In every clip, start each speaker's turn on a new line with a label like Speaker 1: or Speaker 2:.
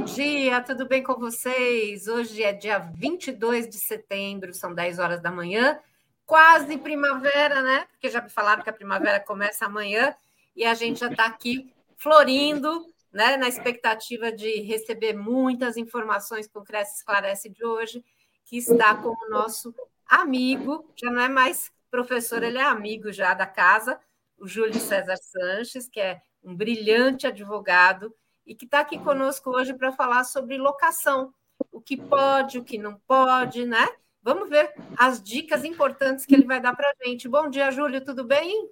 Speaker 1: Bom dia, tudo bem com vocês? Hoje é dia 22 de setembro, são 10 horas da manhã, quase primavera, né? Porque já me falaram que a primavera começa amanhã e a gente já está aqui florindo, né? Na expectativa de receber muitas informações com o Cresce Esclarece de hoje, que está com o nosso amigo, já não é mais professor, ele é amigo já da casa, o Júlio César Sanches, que é um brilhante advogado e que está aqui conosco hoje para falar sobre locação, o que pode, o que não pode, né? Vamos ver as dicas importantes que ele vai dar para a gente. Bom dia, Júlio, tudo bem?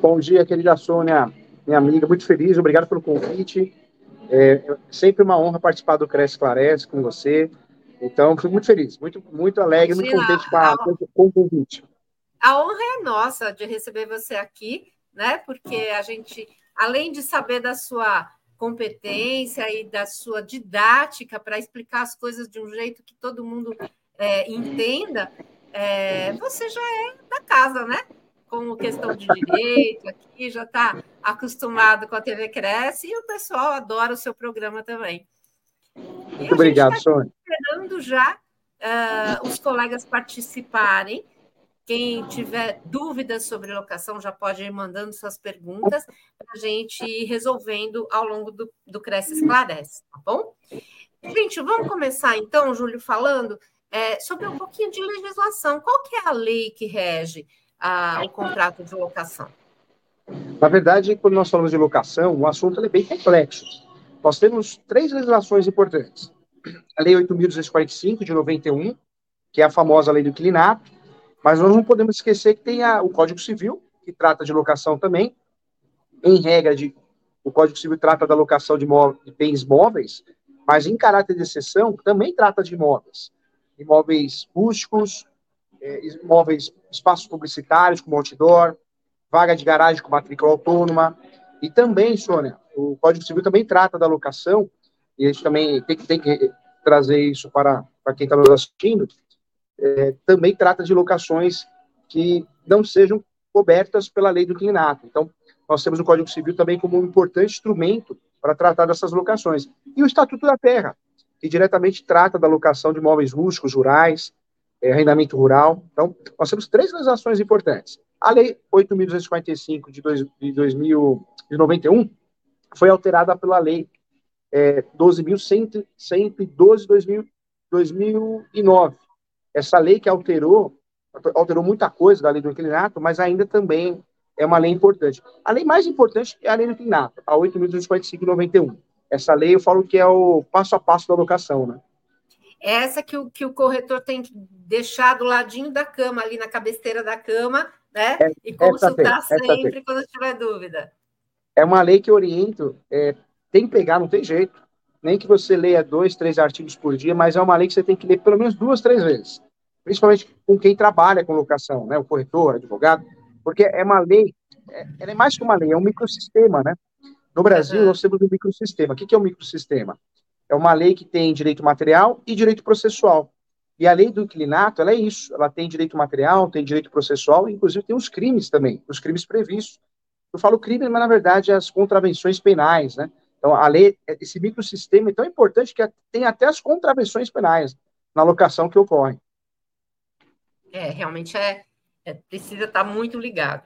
Speaker 2: Bom dia, querida Sônia, minha amiga, muito feliz, obrigado pelo convite. É, é sempre uma honra participar do Cresce Clarece com você. Então, fui muito feliz, muito, muito alegre, Imagina, muito contente com, a, com o convite.
Speaker 1: A honra é nossa de receber você aqui, né? Porque a gente, além de saber da sua competência e da sua didática para explicar as coisas de um jeito que todo mundo é, entenda, é, você já é da casa, né? Com questão de direito aqui, já está acostumado com a TV Cresce e o pessoal adora o seu programa também.
Speaker 2: Muito obrigado, tá Sônia.
Speaker 1: Esperando já uh, os colegas participarem. Quem tiver dúvidas sobre locação já pode ir mandando suas perguntas para a gente ir resolvendo ao longo do, do Cresce Esclarece, tá bom? Gente, vamos começar então, Júlio, falando é, sobre um pouquinho de legislação. Qual que é a lei que rege a, o contrato de locação?
Speaker 2: Na verdade, quando nós falamos de locação, o assunto é bem complexo. Nós temos três legislações importantes. A Lei 8.245, de 91, que é a famosa lei do inclinato, mas nós não podemos esquecer que tem a, o Código Civil, que trata de locação também. Em regra, de, o Código Civil trata da locação de, de bens móveis, mas em caráter de exceção, também trata de imóveis. Imóveis rústicos, é, imóveis, espaços publicitários, como outdoor, vaga de garagem com matrícula autônoma. E também, Sônia, o Código Civil também trata da locação, e a gente também tem, tem que trazer isso para, para quem está nos assistindo, é, também trata de locações que não sejam cobertas pela lei do inclinato. Então, nós temos o Código Civil também como um importante instrumento para tratar dessas locações. E o Estatuto da Terra, que diretamente trata da locação de imóveis rústicos, rurais, é, arrendamento rural. Então, nós temos três legislações importantes. A Lei 8.245 de, de 2091 foi alterada pela Lei é, 12.112 de 2009, essa lei que alterou, alterou muita coisa da lei do inclinato, mas ainda também é uma lei importante. A lei mais importante é a lei do inclinato, a 8.245-91. Essa lei eu falo que é o passo a passo da locação, né?
Speaker 1: Essa que o, que o corretor tem que deixar do ladinho da cama, ali na cabeceira da cama, né? É, e consultar tem, sempre quando tiver dúvida.
Speaker 2: É uma lei que oriento, é, tem que pegar, não tem jeito nem que você leia dois, três artigos por dia, mas é uma lei que você tem que ler pelo menos duas, três vezes. Principalmente com quem trabalha com locação, né? O corretor, advogado, porque é uma lei, é, ela é mais que uma lei, é um microsistema, né? No Brasil, uhum. nós temos um microsistema. O que é um microsistema? É uma lei que tem direito material e direito processual. E a lei do inclinato, ela é isso. Ela tem direito material, tem direito processual, e inclusive tem os crimes também, os crimes previstos. Eu falo crime, mas na verdade as contravenções penais, né? Então, a lei, esse microsistema é tão importante que tem até as contravenções penais na locação que ocorrem.
Speaker 1: É, realmente é, é precisa estar muito ligado.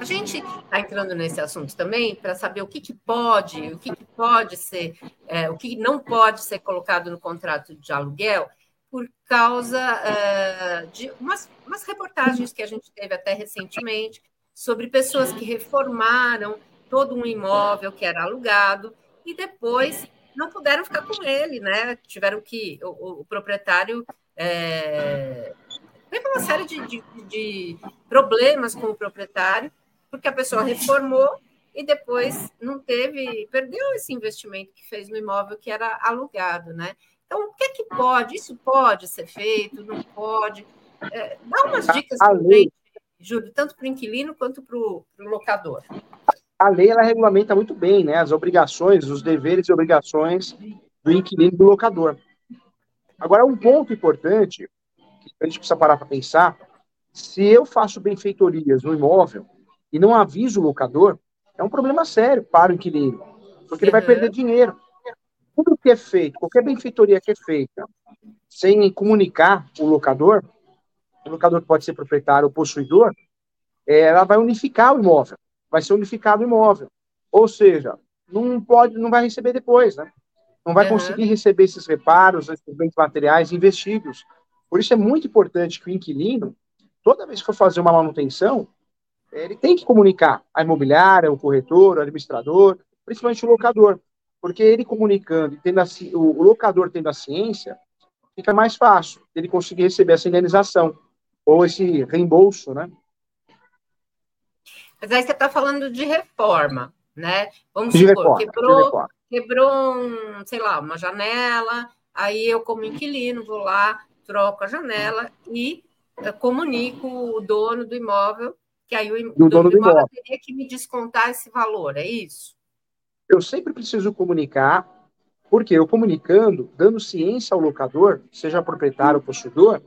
Speaker 1: A gente está entrando nesse assunto também para saber o que, que pode, o que, que pode ser, é, o que não pode ser colocado no contrato de aluguel, por causa é, de umas, umas reportagens que a gente teve até recentemente sobre pessoas que reformaram todo um imóvel que era alugado e depois não puderam ficar com ele, né? Tiveram que o, o proprietário é, teve uma série de, de, de problemas com o proprietário porque a pessoa reformou e depois não teve, perdeu esse investimento que fez no imóvel que era alugado, né? Então, o que é que pode? Isso pode ser feito? Não pode? É, dá umas dicas para gente, Júlio, tanto para o inquilino quanto para o locador
Speaker 2: a lei ela regulamenta muito bem né, as obrigações, os deveres e obrigações do inquilino e do locador. Agora, um ponto importante que a gente precisa parar para pensar: se eu faço benfeitorias no imóvel e não aviso o locador, é um problema sério para o inquilino, porque ele vai perder dinheiro. tudo que é feito, qualquer benfeitoria que é feita, sem comunicar o locador, o locador pode ser proprietário ou possuidor, é, ela vai unificar o imóvel, vai ser unificado o imóvel. Ou seja, não pode, não vai receber depois, né? Não vai uhum. conseguir receber esses reparos, esses bens materiais investidos. Por isso é muito importante que o inquilino, toda vez que for fazer uma manutenção, ele tem que comunicar a imobiliária, o corretor, o administrador, principalmente o locador, porque ele comunicando, tendo a, o, locador tendo a ciência, fica mais fácil ele conseguir receber essa indenização ou esse reembolso, né?
Speaker 1: Mas aí você está falando de reforma, né? Vamos de supor, reforma, quebrou, quebrou um, sei lá, uma janela, aí eu, como inquilino, vou lá, troco a janela e eh, comunico o dono do imóvel, que aí o, do dono do imóvel, imóvel teria que me descontar esse valor, é isso?
Speaker 2: Eu sempre preciso comunicar, porque eu comunicando, dando ciência ao locador, seja proprietário ou possuidor,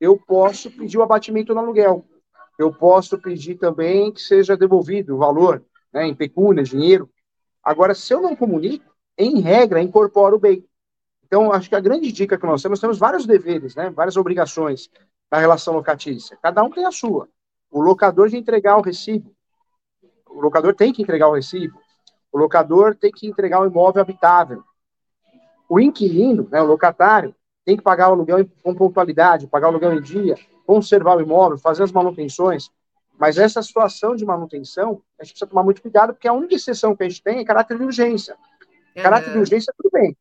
Speaker 2: eu posso pedir o abatimento no aluguel. Eu posso pedir também que seja devolvido o valor, né, em pecúnia, dinheiro. Agora, se eu não comunico, em regra, incorporo o bem. Então, acho que a grande dica que nós temos, temos vários deveres, né, várias obrigações na relação locatícia. Cada um tem a sua. O locador de entregar o recibo. O locador tem que entregar o recibo. O locador tem que entregar o imóvel habitável. O inquilino, né, o locatário, tem que pagar o aluguel com pontualidade, pagar o aluguel em dia, conservar o imóvel, fazer as manutenções. Mas essa situação de manutenção, a gente precisa tomar muito cuidado, porque a única exceção que a gente tem é caráter de urgência. Uhum. Caráter de urgência, tudo bem.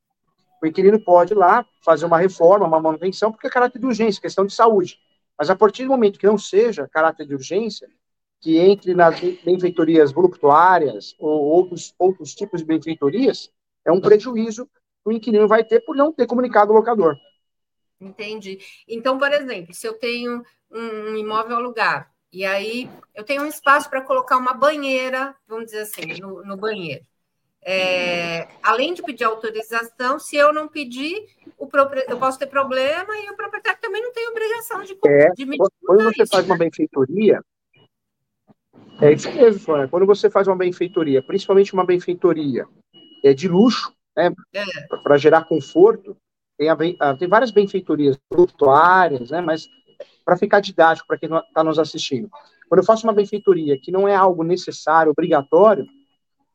Speaker 2: O inquilino pode ir lá fazer uma reforma, uma manutenção, porque é caráter de urgência, questão de saúde. Mas a partir do momento que não seja caráter de urgência, que entre nas benfeitorias voluptuárias ou outros, outros tipos de benfeitorias, é um prejuízo que o inquilino vai ter por não ter comunicado o locador.
Speaker 1: Entendi. Então, por exemplo, se eu tenho um imóvel alugado, e aí eu tenho um espaço para colocar uma banheira, vamos dizer assim, no, no banheiro. É, além de pedir autorização, se eu não pedir, o eu posso ter problema e o proprietário também não tem obrigação de,
Speaker 2: é, de me Quando você isso, faz né? uma benfeitoria, é isso mesmo, Flávia. Quando você faz uma benfeitoria, principalmente uma benfeitoria é, de luxo, né, é. para gerar conforto, tem, a, tem várias benfeitorias voluptuárias, né, mas para ficar didático para quem está nos assistindo. Quando eu faço uma benfeitoria que não é algo necessário, obrigatório,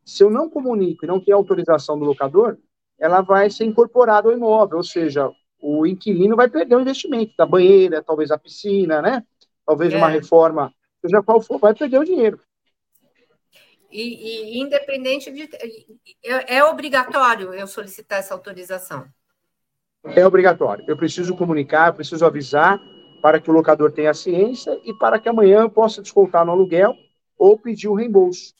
Speaker 2: se eu não comunico e não tenho autorização do locador, ela vai ser incorporada ao imóvel, ou seja, o inquilino vai perder o investimento da banheira, talvez a piscina, né? Talvez é. uma reforma, seja qual for, vai perder o dinheiro.
Speaker 1: E, e independente de. É, é obrigatório eu solicitar essa autorização?
Speaker 2: É obrigatório. Eu preciso comunicar, eu preciso avisar para que o locador tenha ciência e para que amanhã eu possa descontar no aluguel ou pedir o reembolso.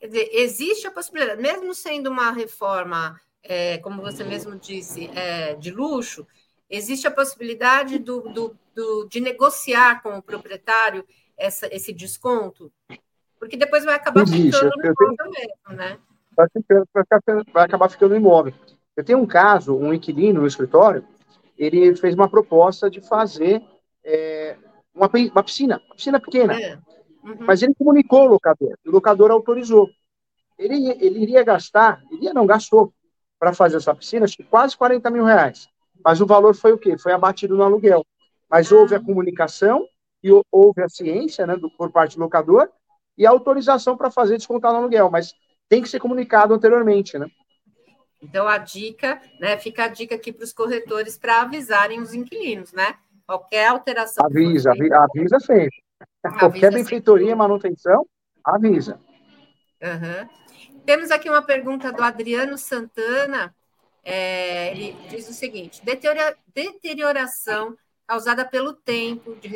Speaker 1: Quer dizer, existe a possibilidade, mesmo sendo uma reforma, é, como você mesmo disse, é, de luxo, existe a possibilidade do, do, do, de negociar com o proprietário essa, esse desconto? Porque depois vai acabar existe. ficando no imóvel tenho... mesmo, né? Vai,
Speaker 2: vai, vai acabar ficando no imóvel. Eu tenho um caso, um inquilino no escritório, ele fez uma proposta de fazer é, uma, uma, piscina, uma piscina pequena. É. Uhum. Mas ele comunicou ao locador, o locador autorizou. Ele, ele iria gastar, iria não, gastou, para fazer essa piscina, acho que quase 40 mil reais. Mas o valor foi o quê? Foi abatido no aluguel. Mas houve a comunicação e houve a ciência né, do, por parte do locador e a autorização para fazer descontar no aluguel. Mas tem que ser comunicado anteriormente, né?
Speaker 1: Então, a dica, né, fica a dica aqui para os corretores para avisarem os inquilinos, né? Qualquer alteração.
Speaker 2: Avisa, avisa, avisa sempre. Qualquer benfeitoria, manutenção, avisa.
Speaker 1: Uhum. Temos aqui uma pergunta do Adriano Santana. É, ele diz o seguinte: deteriora, deterioração causada pelo tempo de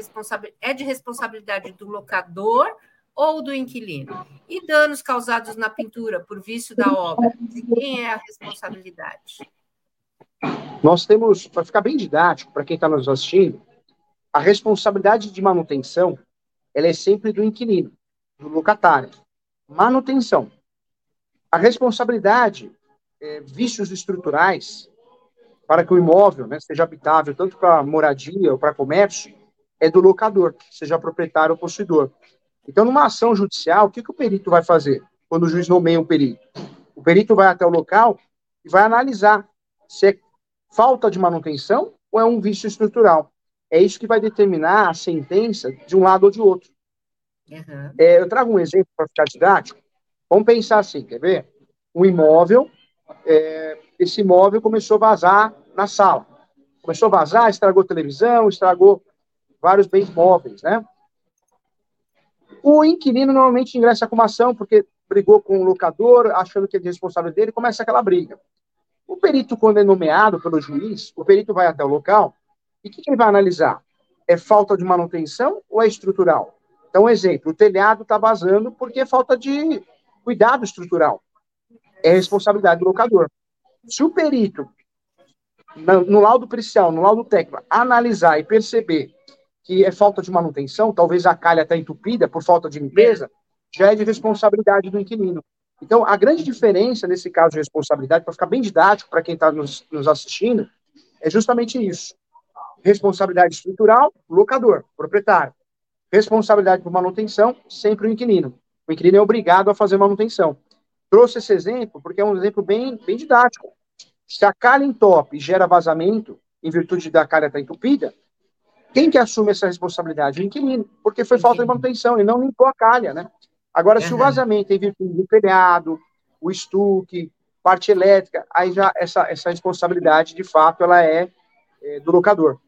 Speaker 1: é de responsabilidade do locador ou do inquilino? E danos causados na pintura por vício da obra, de quem é a responsabilidade?
Speaker 2: Nós temos, para ficar bem didático para quem está nos assistindo, a responsabilidade de manutenção ela é sempre do inquilino, do locatário. Manutenção. A responsabilidade, é, vícios estruturais, para que o imóvel né, seja habitável tanto para moradia ou para comércio, é do locador, seja proprietário ou possuidor. Então, numa ação judicial, o que, que o perito vai fazer quando o juiz nomeia um perito? O perito vai até o local e vai analisar se é falta de manutenção ou é um vício estrutural. É isso que vai determinar a sentença de um lado ou de outro. Uhum. É, eu trago um exemplo para ficar didático. Vamos pensar assim, quer ver? Um imóvel, é, esse imóvel começou a vazar na sala. Começou a vazar, estragou televisão, estragou vários bens móveis, né? O inquilino normalmente ingressa com uma ação porque brigou com o locador, achando que é de responsável dele, começa aquela briga. O perito, quando é nomeado pelo juiz, o perito vai até o local e o que, que ele vai analisar? É falta de manutenção ou é estrutural? Então, um exemplo, o telhado está vazando porque é falta de cuidado estrutural. É responsabilidade do locador. Se o perito, no laudo pericial, no laudo técnico, analisar e perceber que é falta de manutenção, talvez a calha está entupida por falta de limpeza, já é de responsabilidade do inquilino. Então, a grande diferença nesse caso de responsabilidade, para ficar bem didático para quem está nos, nos assistindo, é justamente isso. Responsabilidade estrutural, locador, proprietário. Responsabilidade por manutenção, sempre o inquilino. O inquilino é obrigado a fazer manutenção. Trouxe esse exemplo porque é um exemplo bem, bem didático. Se a calha entope e gera vazamento, em virtude da calha estar tá entupida, quem que assume essa responsabilidade? O inquilino, porque foi falta de manutenção, ele não limpou a calha, né? Agora, uhum. se o vazamento é em virtude do telhado, o estuque, parte elétrica, aí já essa, essa responsabilidade, de fato, ela é, é do locador.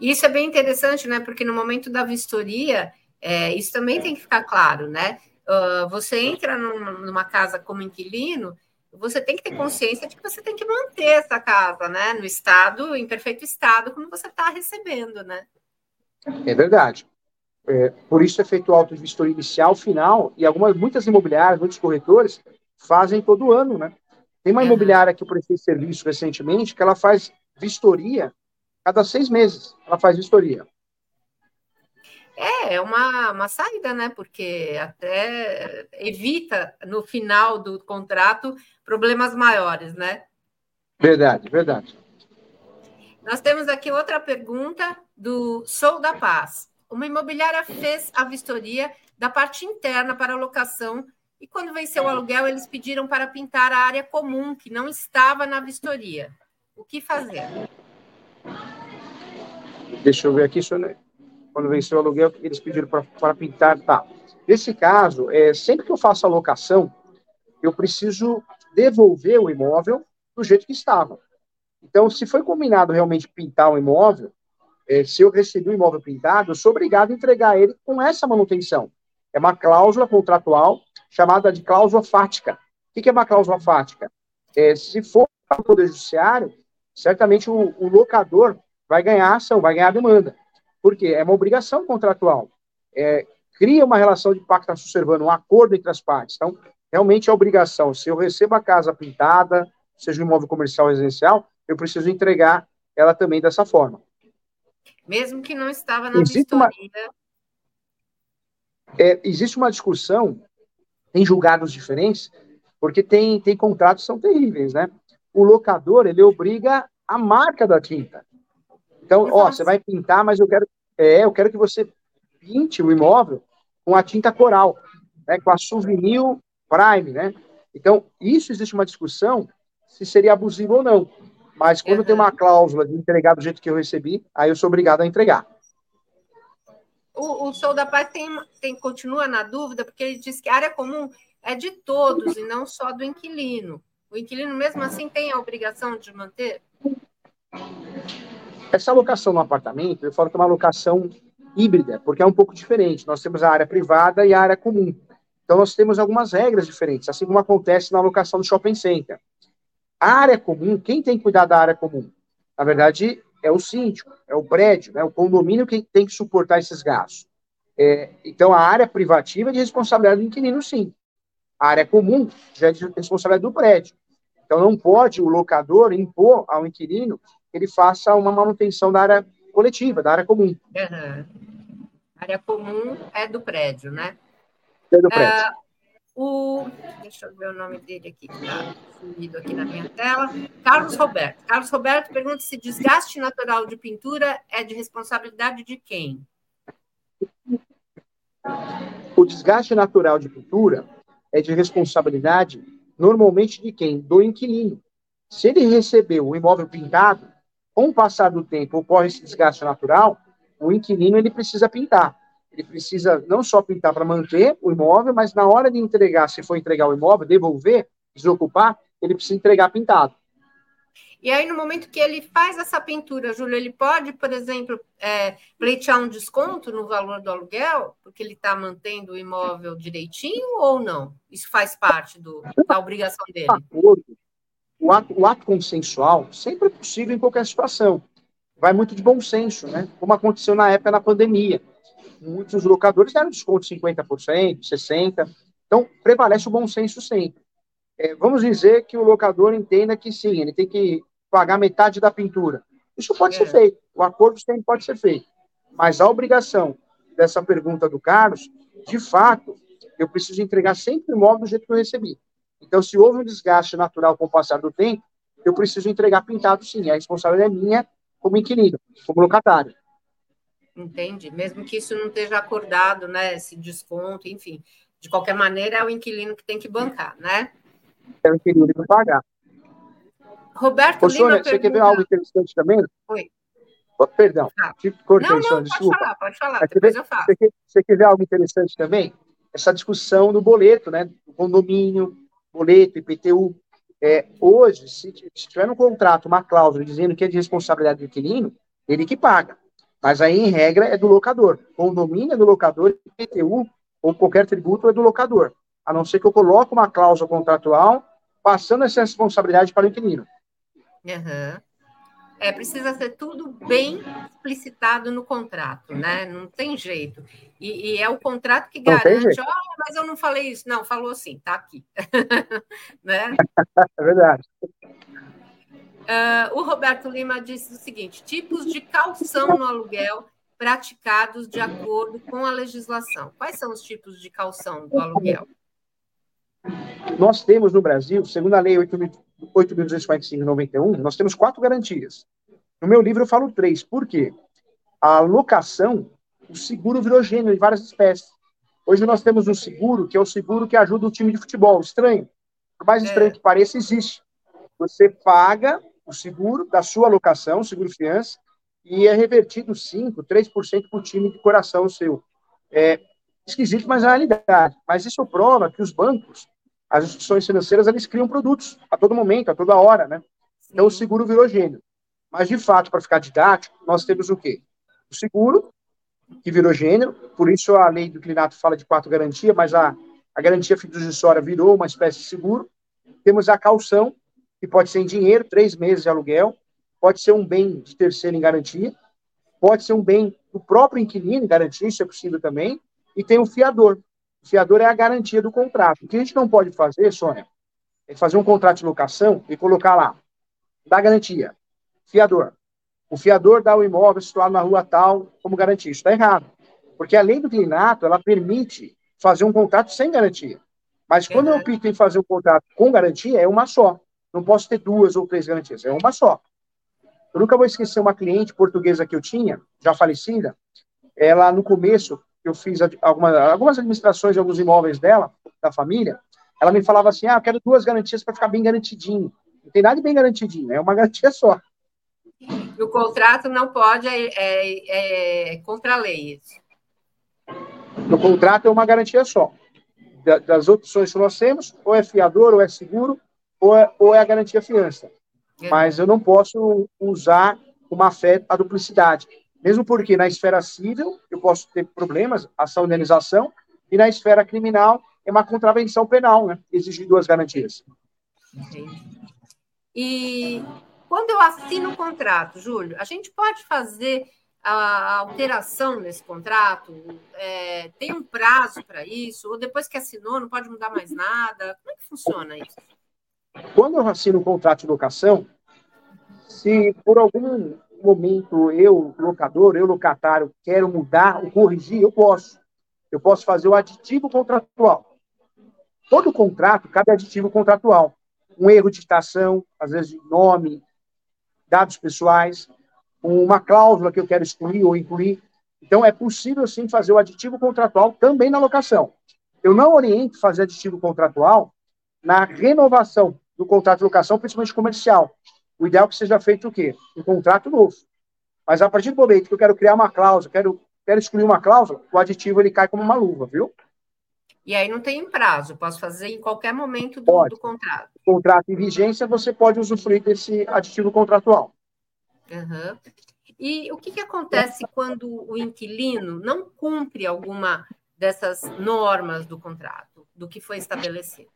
Speaker 1: Isso é bem interessante, né? Porque no momento da vistoria, é, isso também tem que ficar claro, né? Uh, você entra numa casa como inquilino, você tem que ter consciência de que você tem que manter essa casa, né, no estado, em perfeito estado, como você está recebendo, né?
Speaker 2: É verdade. É, por isso é feito o auto de vistoria inicial, final, e algumas, muitas imobiliárias, muitos corretores fazem todo ano, né? Tem uma imobiliária que eu prestei serviço recentemente que ela faz vistoria cada seis meses. Ela faz vistoria.
Speaker 1: É, é uma, uma saída, né? Porque até evita, no final do contrato, problemas maiores, né?
Speaker 2: Verdade, verdade.
Speaker 1: Nós temos aqui outra pergunta do Sou da Paz. Uma imobiliária fez a vistoria da parte interna para locação e quando venceu o aluguel, eles pediram para pintar a área comum, que não estava na vistoria. O que fazer?
Speaker 2: Deixa eu ver aqui, senhor quando venceu o aluguel, eles pediram para pintar, tá. Nesse caso, é, sempre que eu faço a locação, eu preciso devolver o imóvel do jeito que estava. Então, se foi combinado realmente pintar o imóvel, é, se eu recebi o imóvel pintado, eu sou obrigado a entregar ele com essa manutenção. É uma cláusula contratual chamada de cláusula fática. O que é uma cláusula fática? É, se for para o Poder Judiciário, certamente o, o locador vai ganhar ação, vai ganhar demanda. Por quê? É uma obrigação contratual. É, cria uma relação de pacta subservando, um acordo entre as partes. Então, realmente é obrigação. Se eu recebo a casa pintada, seja um imóvel comercial ou residencial, eu preciso entregar ela também dessa forma.
Speaker 1: Mesmo que não estava na existe. Uma,
Speaker 2: é, existe uma discussão em julgados diferentes, porque tem, tem contratos que são terríveis, né? O locador, ele obriga a marca da tinta. Então, ó, você vai pintar, mas eu quero, é, eu quero que você pinte o imóvel com a tinta coral, né, com a Souvenir Prime, né? Então, isso existe uma discussão se seria abusivo ou não. Mas quando uhum. tem uma cláusula de entregar do jeito que eu recebi, aí eu sou obrigado a entregar.
Speaker 1: O, o Sou da Paz tem, tem, continua na dúvida, porque ele diz que a área comum é de todos e não só do inquilino. O inquilino, mesmo assim, tem a obrigação de manter?
Speaker 2: Essa alocação no apartamento, eu falo que é uma alocação híbrida, porque é um pouco diferente. Nós temos a área privada e a área comum. Então, nós temos algumas regras diferentes, assim como acontece na alocação do shopping center. A área comum, quem tem que cuidar da área comum? Na verdade, é o síndico, é o prédio, é o condomínio que tem que suportar esses gastos. É, então, a área privativa é de responsabilidade do inquilino, sim. A área comum já é de responsabilidade do prédio. Então, não pode o locador impor ao inquilino ele faça uma manutenção da área coletiva, da área comum.
Speaker 1: Uhum. A área comum é do prédio, né?
Speaker 2: É do prédio. Uh,
Speaker 1: o, deixa eu ver o nome dele aqui, que está sumido aqui na minha tela. Carlos Roberto. Carlos Roberto pergunta se desgaste natural de pintura é de responsabilidade de quem?
Speaker 2: O desgaste natural de pintura é de responsabilidade, normalmente, de quem? Do inquilino. Se ele recebeu o imóvel pintado, com o passar do tempo ocorre esse desgaste natural, o inquilino ele precisa pintar. Ele precisa não só pintar para manter o imóvel, mas na hora de entregar, se for entregar o imóvel, devolver, desocupar, ele precisa entregar pintado.
Speaker 1: E aí, no momento que ele faz essa pintura, Júlio, ele pode, por exemplo, é, pleitear um desconto no valor do aluguel, porque ele está mantendo o imóvel direitinho ou não? Isso faz parte do, da obrigação dele?
Speaker 2: O ato, o ato consensual sempre é possível em qualquer situação. Vai muito de bom senso, né? Como aconteceu na época da pandemia. Muitos locadores deram desconto de 50%, 60%. Então, prevalece o bom senso sempre. É, vamos dizer que o locador entenda que sim, ele tem que pagar metade da pintura. Isso pode é. ser feito, o acordo sempre pode ser feito. Mas a obrigação dessa pergunta do Carlos, de fato, eu preciso entregar sempre o imóvel do jeito que eu recebi. Então, se houve um desgaste natural com o passar do tempo, eu preciso entregar pintado sim. A responsabilidade é minha como inquilino, como locatário.
Speaker 1: Entende? Mesmo que isso não esteja acordado, né? Esse desconto, enfim. De qualquer maneira, é o inquilino que tem que bancar, né?
Speaker 2: É o inquilino que pagar.
Speaker 1: Roberto Ô,
Speaker 2: Sônia, você pergunta... quer ver algo interessante também?
Speaker 1: Oi.
Speaker 2: Oh, perdão, ah. te cortei,
Speaker 1: não, não,
Speaker 2: Sônia,
Speaker 1: desculpa. Pode falar, pode falar, depois eu falo. Você
Speaker 2: quer, você quer ver algo interessante também? Essa discussão do boleto, né? Do condomínio, boleto, IPTU. É, hoje, se, se tiver no contrato uma cláusula dizendo que é de responsabilidade do inquilino, ele que paga. Mas aí, em regra, é do locador. Condomínio é do locador, IPTU ou qualquer tributo é do locador. A não ser que eu coloque uma cláusula contratual passando essa responsabilidade para o inquilino.
Speaker 1: Uhum. É, precisa ser tudo bem explicitado no contrato, né? Não tem jeito. E, e é o contrato que garante, olha, mas eu não falei isso. Não, falou assim, tá aqui. né?
Speaker 2: É verdade.
Speaker 1: Uh, o Roberto Lima disse o seguinte: tipos de calção no aluguel praticados de acordo com a legislação. Quais são os tipos de calção do aluguel?
Speaker 2: Nós temos no Brasil, segundo a Lei 8.245 de 91, nós temos quatro garantias. No meu livro eu falo três. Por quê? A locação, o seguro virou gênero de várias espécies. Hoje nós temos um seguro que é o seguro que ajuda o time de futebol. Estranho. Por mais estranho é. que pareça, existe. Você paga o seguro da sua locação, o seguro fiança, e é revertido 5%, 3% para o time de coração seu. É esquisito, mas é a realidade. Mas isso prova que os bancos as instituições financeiras eles criam produtos a todo momento, a toda hora, né? Então o seguro virou gênero. Mas de fato, para ficar didático, nós temos o quê? O seguro, que virou gênero, por isso a lei do clinato fala de quatro garantias, mas a, a garantia fiduciária virou uma espécie de seguro. Temos a calção, que pode ser em dinheiro, três meses de aluguel, pode ser um bem de terceiro em garantia, pode ser um bem do próprio inquilino em garantia, isso é possível também, e tem o fiador, o fiador é a garantia do contrato. O que a gente não pode fazer, Sônia, é fazer um contrato de locação e colocar lá, dá garantia, fiador. O fiador dá o imóvel situado na rua tal como garantia. Isso está errado. Porque a lei do clinato, ela permite fazer um contrato sem garantia. Mas quando eu opto em fazer um contrato com garantia, é uma só. Não posso ter duas ou três garantias, é uma só. Eu nunca vou esquecer uma cliente portuguesa que eu tinha, já falecida. Ela, no começo, eu fiz algumas, algumas administrações de alguns imóveis dela, da família, ela me falava assim, ah, eu quero duas garantias para ficar bem garantidinho. Não tem nada de bem garantidinho, é uma garantia só.
Speaker 1: O contrato não pode, é, é, é contra a lei.
Speaker 2: No contrato é uma garantia só. Das opções que nós temos, ou é fiador, ou é seguro, ou é, ou é a garantia fiança. É. Mas eu não posso usar uma fé a duplicidade. Mesmo porque na esfera civil eu posso ter problemas, ação de indenização, e na esfera criminal é uma contravenção penal, né? Exigir duas garantias.
Speaker 1: E quando eu assino o contrato, Júlio, a gente pode fazer a alteração nesse contrato? É, tem um prazo para isso? Ou depois que assinou, não pode mudar mais nada? Como é que funciona isso?
Speaker 2: Quando eu assino um contrato de locação, se por algum momento eu, locador, eu, locatário, quero mudar ou corrigir, eu posso. Eu posso fazer o aditivo contratual. Todo contrato cabe aditivo contratual. Um erro de citação, às vezes de nome, dados pessoais, uma cláusula que eu quero excluir ou incluir. Então, é possível, sim, fazer o aditivo contratual também na locação. Eu não oriento fazer aditivo contratual na renovação do contrato de locação, principalmente comercial. O ideal é que seja feito o quê? Um contrato novo. Mas a partir do momento que eu quero criar uma cláusula, quero, quero excluir uma cláusula, o aditivo ele cai como uma luva, viu?
Speaker 1: E aí não tem prazo, posso fazer em qualquer momento do, do contrato.
Speaker 2: O contrato em vigência, você pode usufruir desse aditivo contratual.
Speaker 1: Uhum. E o que, que acontece quando o inquilino não cumpre alguma dessas normas do contrato, do que foi estabelecido?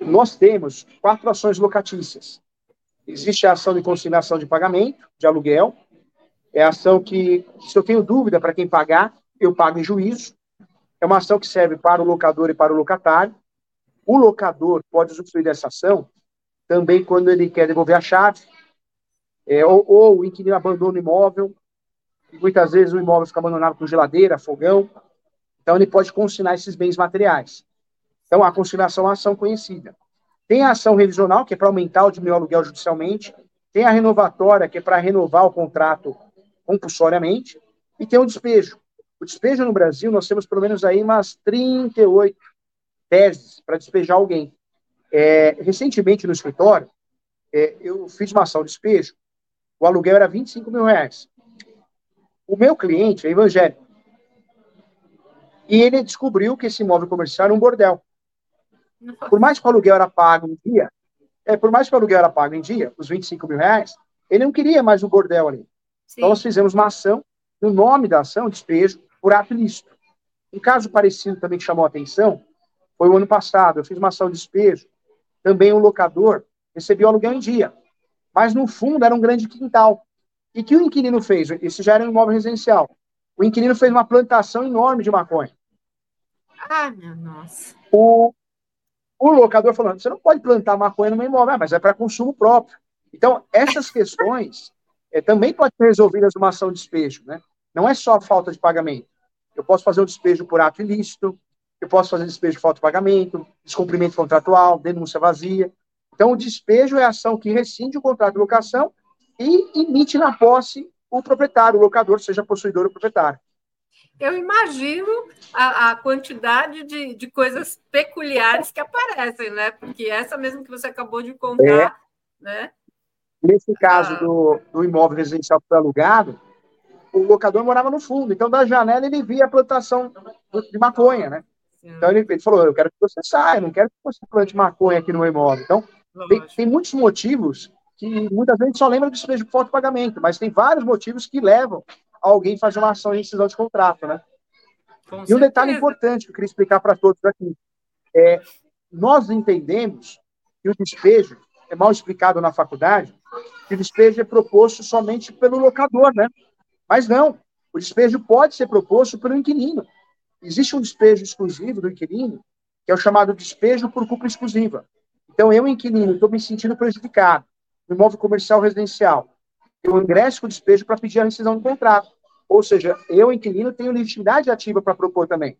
Speaker 2: Nós temos quatro ações locatícias. Existe a ação de consignação de pagamento, de aluguel. É a ação que, se eu tenho dúvida para quem pagar, eu pago em juízo. É uma ação que serve para o locador e para o locatário. O locador pode usufruir dessa ação também quando ele quer devolver a chave, é, ou, ou, o inquilino abandona o imóvel, muitas vezes o imóvel fica abandonado com geladeira, fogão, então ele pode consignar esses bens materiais. Então a consignação é uma ação conhecida. Tem a ação revisional, que é para aumentar ou diminuir o aluguel judicialmente, tem a renovatória, que é para renovar o contrato compulsoriamente, e tem o despejo. O despejo no Brasil, nós temos pelo menos aí umas 38 teses para despejar alguém. É, recentemente no escritório, é, eu fiz uma ação de despejo o aluguel era 25 mil reais. O meu cliente é evangélico. E ele descobriu que esse imóvel comercial era um bordel. Por mais que o aluguel era pago em dia, é, por mais que o aluguel era pago em dia, os 25 mil reais, ele não queria mais o bordel ali. Sim. Então nós fizemos uma ação, o nome da ação, despejo, por ato ilícito. Um caso parecido também que chamou a atenção foi o ano passado. Eu fiz uma ação de despejo. Também o um locador recebeu aluguel em dia mas no fundo era um grande quintal. E que o inquilino fez? Esse já era um imóvel residencial. O inquilino fez uma plantação enorme de maconha.
Speaker 1: Ah, meu nossa.
Speaker 2: O, o locador falando, você não pode plantar maconha no meu imóvel, mas é para consumo próprio. Então, essas questões é, também podem ser resolvidas numa ação de despejo. Né? Não é só a falta de pagamento. Eu posso fazer um despejo por ato ilícito, eu posso fazer despejo de falta de pagamento, descumprimento contratual, denúncia vazia. Então, o despejo é a ação que rescinde o contrato de locação e emite na posse o proprietário, o locador, seja possuidor ou proprietário.
Speaker 1: Eu imagino a, a quantidade de, de, coisas peculiares que aparecem, né? Porque essa mesmo que você acabou de contar, é. né?
Speaker 2: Nesse caso ah. do, do imóvel residencial que foi alugado, o locador morava no fundo, então da janela ele via a plantação de maconha, né? Então ele, ele, falou: Eu quero que você saia, não quero que você plante maconha aqui no meu imóvel. Então, tem, tem, muitos motivos que muitas vezes só lembra do despejo de pagamento, mas tem vários motivos que levam alguém fazer uma ação de rescisão de contrato, né? Com e certeza. um detalhe importante que eu queria explicar para todos aqui. É, nós entendemos que o despejo, é mal explicado na faculdade, que o despejo é proposto somente pelo locador, né? Mas não, o despejo pode ser proposto pelo inquilino. Existe um despejo exclusivo do inquilino, que é o chamado despejo por culpa exclusiva. Então, eu, inquilino, estou me sentindo prejudicado no imóvel comercial residencial. Eu ingresso com o despejo para pedir a rescisão do contrato. Ou seja, eu, inquilino, tenho legitimidade ativa para propor também.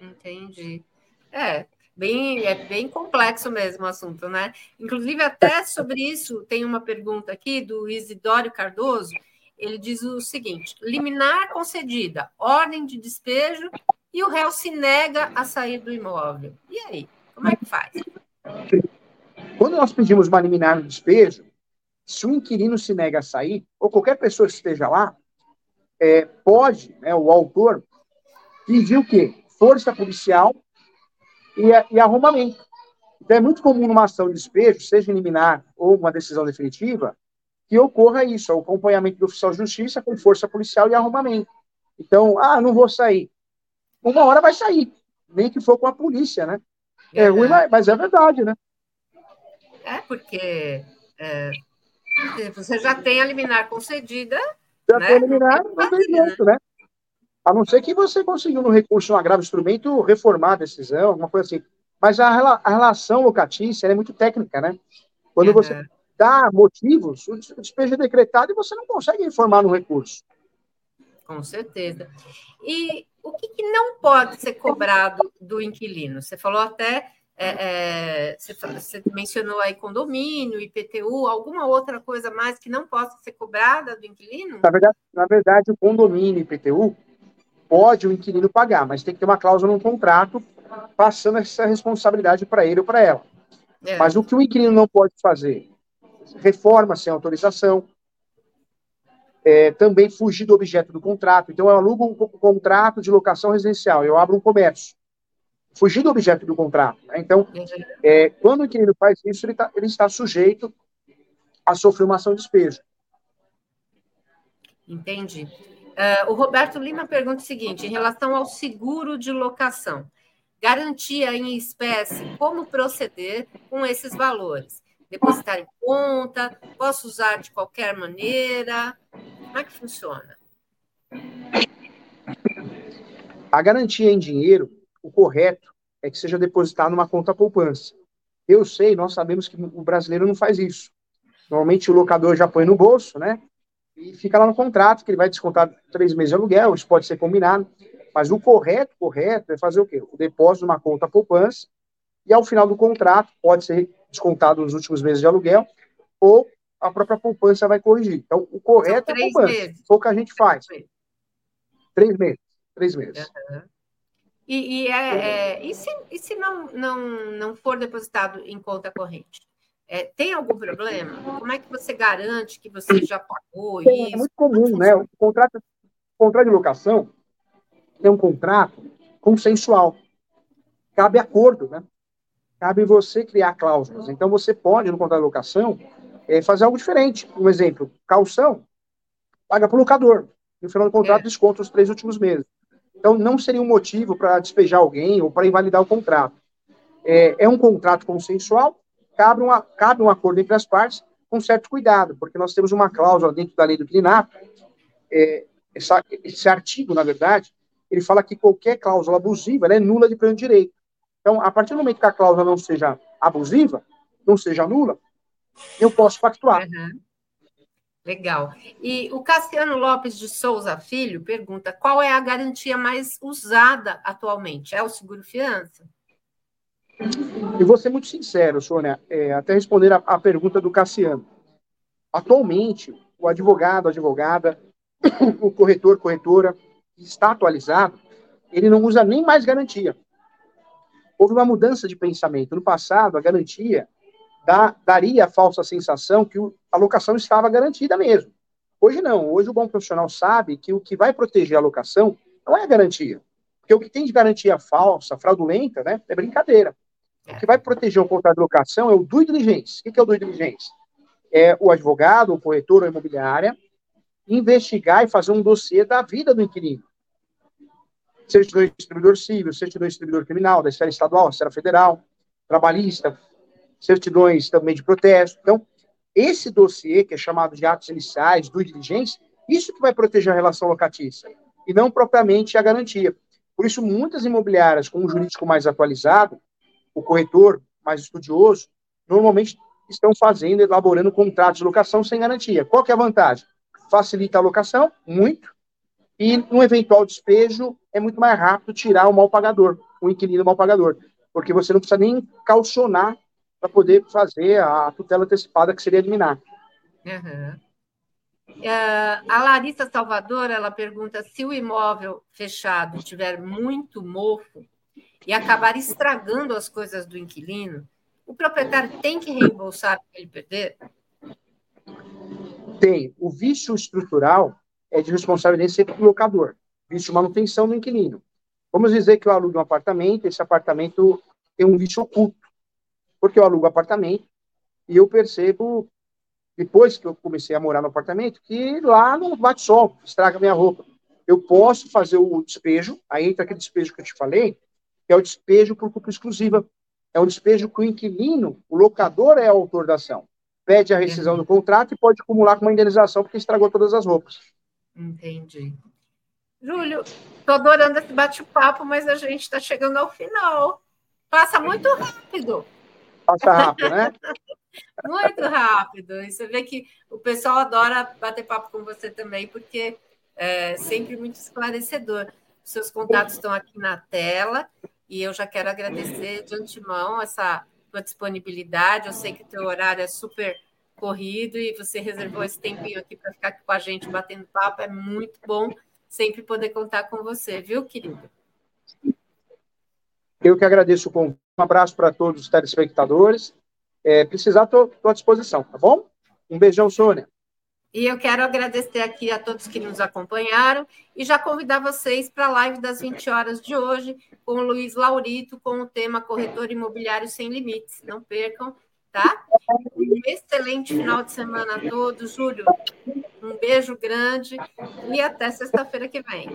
Speaker 1: Entendi. É, bem, é bem complexo mesmo o assunto, né? Inclusive, até sobre isso, tem uma pergunta aqui do Isidório Cardoso. Ele diz o seguinte: liminar concedida, ordem de despejo e o réu se nega a sair do imóvel. E aí, como é que faz?
Speaker 2: Quando nós pedimos uma liminar no despejo, se o inquilino se nega a sair, ou qualquer pessoa que esteja lá, é, pode, né, o autor, pedir o quê? Força policial e, e arrombamento. Então, é muito comum numa ação de despejo, seja liminar ou uma decisão definitiva, que ocorra isso, o acompanhamento do oficial de justiça com força policial e arrombamento. Então, ah, não vou sair. Uma hora vai sair, nem que for com a polícia, né? É ruim, mas é verdade, né?
Speaker 1: É, porque é, você já tem a liminar concedida.
Speaker 2: Já né? tem a liminar, não tem jeito, né? A não ser que você conseguiu no recurso um agravo instrumento reformar a decisão, alguma coisa assim. Mas a, a relação locatícia é muito técnica, né? Quando uhum. você dá motivos, o despejo é decretado e você não consegue informar no recurso.
Speaker 1: Com certeza. E o que, que não pode ser cobrado do inquilino? Você falou até é, é, você, você, mencionou aí condomínio, IPTU, alguma outra coisa mais que não possa ser cobrada do inquilino?
Speaker 2: Na verdade, na verdade o condomínio IPTU pode o inquilino pagar, mas tem que ter uma cláusula no contrato passando essa responsabilidade para ele ou para ela. É. Mas o que o inquilino não pode fazer? Reforma sem autorização, é, também fugir do objeto do contrato. Então, eu alugo um contrato de locação residencial, eu abro um comércio. Fugir do objeto do contrato. Né? Então, é, quando o inquilino faz isso, ele, tá, ele está sujeito a sofrer uma ação de despejo.
Speaker 1: Entendi. Uh, o Roberto Lima pergunta o seguinte: em relação ao seguro de locação, garantia em espécie, como proceder com esses valores? Depositar em conta? Posso usar de qualquer maneira? Como é que funciona?
Speaker 2: A garantia em dinheiro, o correto é que seja depositado numa conta poupança. Eu sei, nós sabemos que o brasileiro não faz isso. Normalmente o locador já põe no bolso, né? E fica lá no contrato que ele vai descontar três meses de aluguel, isso pode ser combinado. Mas o correto, correto, é fazer o quê? O depósito numa conta poupança e ao final do contrato pode ser descontado nos últimos meses de aluguel ou a própria poupança vai corrigir. Então, o correto é a poupança. Meses. Foi o que a gente faz. Três meses. Três meses. Uhum.
Speaker 1: E, e, é, é, e, se, e se não, não, não for depositado em conta corrente? É, tem algum problema? Como é que você garante que você já pagou é, isso?
Speaker 2: É muito comum, né? O contrato, o contrato de locação é um contrato consensual. Cabe acordo, né? Cabe você criar cláusulas. Então, você pode, no contrato de locação, é, fazer algo diferente. Um exemplo, calção, paga para o locador. No final do contrato, é. desconta os três últimos meses. Então, não seria um motivo para despejar alguém ou para invalidar o contrato. É, é, um contrato consensual, cabe, uma, cabe um acordo entre as partes com certo cuidado, porque nós temos uma cláusula dentro da lei do clinato, é, essa, esse artigo, na verdade, ele fala que qualquer cláusula abusiva é nula de pleno direito. Então, a partir do momento que a cláusula não seja abusiva, não seja nula, eu posso pactuar. Uhum.
Speaker 1: Legal. E o Cassiano Lopes de Souza Filho pergunta: qual é a garantia mais usada atualmente? É o seguro fiança?
Speaker 2: E vou ser muito sincero, Sônia, é, até responder a, a, pergunta do Cassiano. Atualmente, o advogado, advogada, o corretor, corretora, está atualizado, ele não usa nem mais garantia. Houve uma mudança de pensamento. No passado, a garantia dá, daria a falsa sensação que a locação estava garantida mesmo. Hoje não. Hoje o bom profissional sabe que o que vai proteger a locação não é a garantia. Porque o que tem de garantia falsa, fraudulenta, né, é brincadeira. O que vai proteger o contrato de locação é o due diligence. O que é o due diligence? É o advogado, o corretor a imobiliária investigar e fazer um dossiê da vida do inquilino. Certidão de distribuidor civil, certidão de distribuidor criminal, da esfera estadual, da esfera federal, trabalhista, certidões também de protesto. Então, esse dossiê, que é chamado de atos iniciais, due diligence, isso que vai proteger a relação locatícia, e não propriamente a garantia. Por isso, muitas imobiliárias com um jurídico mais atualizado, o corretor mais estudioso, normalmente estão fazendo, elaborando contratos de locação sem garantia. Qual é a vantagem? Facilita a locação, muito, e no eventual despejo é muito mais rápido tirar o mal pagador, o inquilino mal pagador, porque você não precisa nem calcionar para poder fazer a tutela antecipada, que seria eliminar.
Speaker 1: Uhum. Uh, a Larissa Salvador, ela pergunta se o imóvel fechado tiver muito mofo e acabar estragando as coisas do inquilino, o proprietário tem que reembolsar para ele perder?
Speaker 2: Tem. O vício estrutural é de responsabilidade sempre do locador. Vício de manutenção do inquilino. Vamos dizer que eu alugo um apartamento, esse apartamento tem um vício oculto porque eu alugo apartamento e eu percebo, depois que eu comecei a morar no apartamento, que lá não bate sol, estraga minha roupa. Eu posso fazer o despejo, aí entra aquele despejo que eu te falei, que é o despejo por culpa exclusiva. É um despejo que o inquilino, o locador é o autor da ação. Pede a rescisão do contrato e pode acumular com uma indenização porque estragou todas as roupas.
Speaker 1: Entendi. Júlio, estou adorando esse bate-papo, mas a gente está chegando ao final. Passa muito rápido.
Speaker 2: Passa rápido, né?
Speaker 1: Muito rápido. E você vê que o pessoal adora bater papo com você também, porque é sempre muito esclarecedor. Seus contatos estão aqui na tela e eu já quero agradecer de antemão essa tua disponibilidade. Eu sei que o teu horário é super corrido e você reservou esse tempinho aqui para ficar aqui com a gente batendo papo. É muito bom sempre poder contar com você, viu, querido?
Speaker 2: Eu que agradeço o convite. Um abraço para todos os telespectadores É, precisar, estou à disposição, tá bom? Um beijão, Sônia.
Speaker 1: E eu quero agradecer aqui a todos que nos acompanharam e já convidar vocês para a live das 20 horas de hoje com o Luiz Laurito com o tema Corretor Imobiliário Sem Limites. Não percam, tá? Um excelente final de semana a todos. Júlio, um beijo grande e até sexta-feira que vem.